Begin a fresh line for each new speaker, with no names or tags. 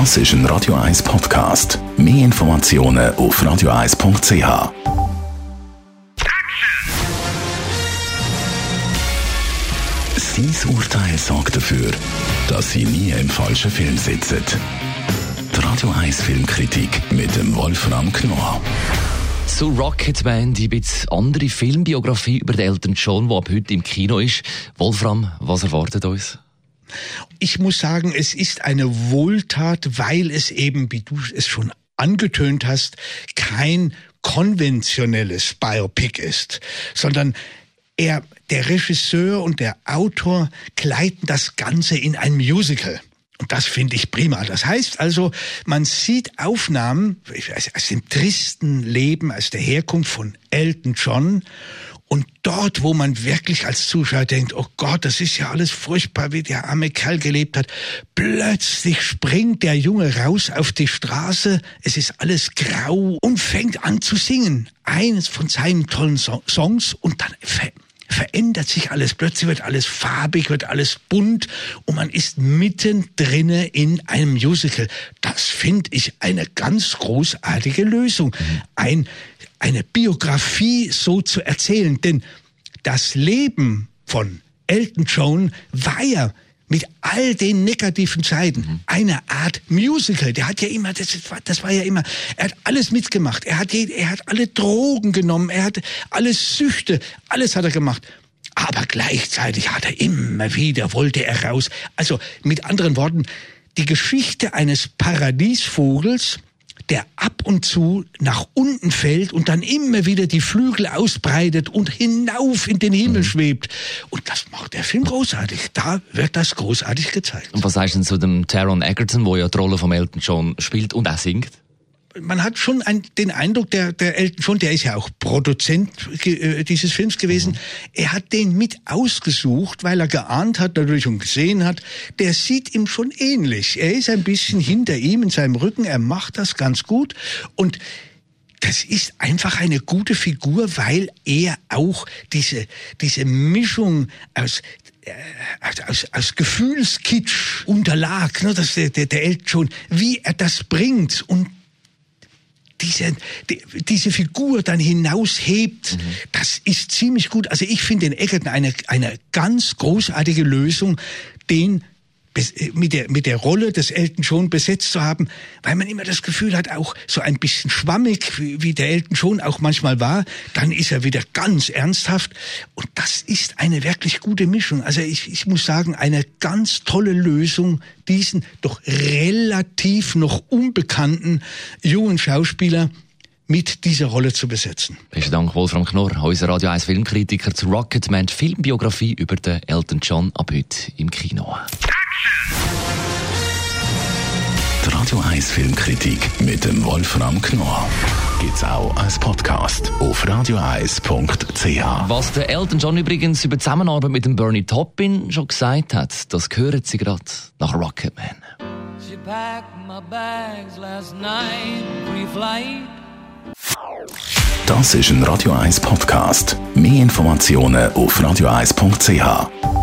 Das ist ein Radio 1 Podcast. Mehr Informationen auf radio1.ch. Sein Urteil sorgt dafür, dass Sie nie im falschen Film sitzen. Die Radio 1 Filmkritik mit dem Wolfram Knorr.
Zu Rocketman, die bisschen andere Filmbiografie über den Elton John, die ab heute im Kino ist. Wolfram, was erwartet uns?
Ich muss sagen, es ist eine Wohltat, weil es eben, wie du es schon angetönt hast, kein konventionelles Biopic ist, sondern er, der Regisseur und der Autor kleiden das Ganze in ein Musical. Und das finde ich prima. Das heißt also, man sieht Aufnahmen aus dem tristen Leben, aus der Herkunft von Elton John und dort, wo man wirklich als Zuschauer denkt, oh Gott, das ist ja alles furchtbar, wie der arme Kerl gelebt hat, plötzlich springt der Junge raus auf die Straße, es ist alles grau und fängt an zu singen. Eines von seinen tollen so Songs und dann ver verändert sich alles. Plötzlich wird alles farbig, wird alles bunt und man ist mitten drinne in einem Musical. Das finde ich eine ganz großartige Lösung. Ein eine Biografie so zu erzählen. Denn das Leben von Elton John war ja mit all den negativen Seiten mhm. eine Art Musical. Der hat ja immer, das, das war ja immer, er hat alles mitgemacht. Er hat, er hat alle Drogen genommen, er hat alle Süchte, alles hat er gemacht. Aber gleichzeitig hat er immer wieder, wollte er raus. Also mit anderen Worten, die Geschichte eines Paradiesvogels, der ab und zu nach unten fällt und dann immer wieder die Flügel ausbreitet und hinauf in den Himmel mhm. schwebt. Und das macht der Film großartig. Da wird das großartig gezeigt.
Und was sagst du denn zu dem Taron Egerton, wo ja die Rolle von Elton John spielt und auch singt?
man hat schon ein, den Eindruck, der, der Elton John, der ist ja auch Produzent äh, dieses Films gewesen, mhm. er hat den mit ausgesucht, weil er geahnt hat, natürlich und gesehen hat, der sieht ihm schon ähnlich. Er ist ein bisschen hinter ihm in seinem Rücken, er macht das ganz gut. Und das ist einfach eine gute Figur, weil er auch diese, diese Mischung aus äh, aus, aus Gefühlskitsch unterlag, ne, dass der, der, der Elton John, wie er das bringt. Und diese, die, diese Figur dann hinaushebt, mhm. das ist ziemlich gut. Also ich finde den Egerton eine, eine ganz großartige Lösung, den mit der, mit der Rolle des Elton John besetzt zu haben, weil man immer das Gefühl hat, auch so ein bisschen schwammig, wie, wie der Elton John auch manchmal war, dann ist er wieder ganz ernsthaft und das ist eine wirklich gute Mischung. Also ich, ich muss sagen, eine ganz tolle Lösung, diesen doch relativ noch unbekannten jungen Schauspieler mit dieser Rolle zu besetzen.
Besten Dank, Wolfram Knorr, unser Radio 1 Filmkritiker zu Rocketman, Filmbiografie über den Elton John ab heute im Kino.
Die Radio 1 Filmkritik mit dem Wolfram Knorr gibt's auch als Podcast auf radioeis.ch.
Was der Elton John übrigens über die Zusammenarbeit mit dem Bernie Taupin schon gesagt hat, das hören Sie gerade nach Rocketman. She packed my bags last night,
pre-flight. Das ist ein Radio 1 Podcast. Mehr Informationen auf radioeis.ch.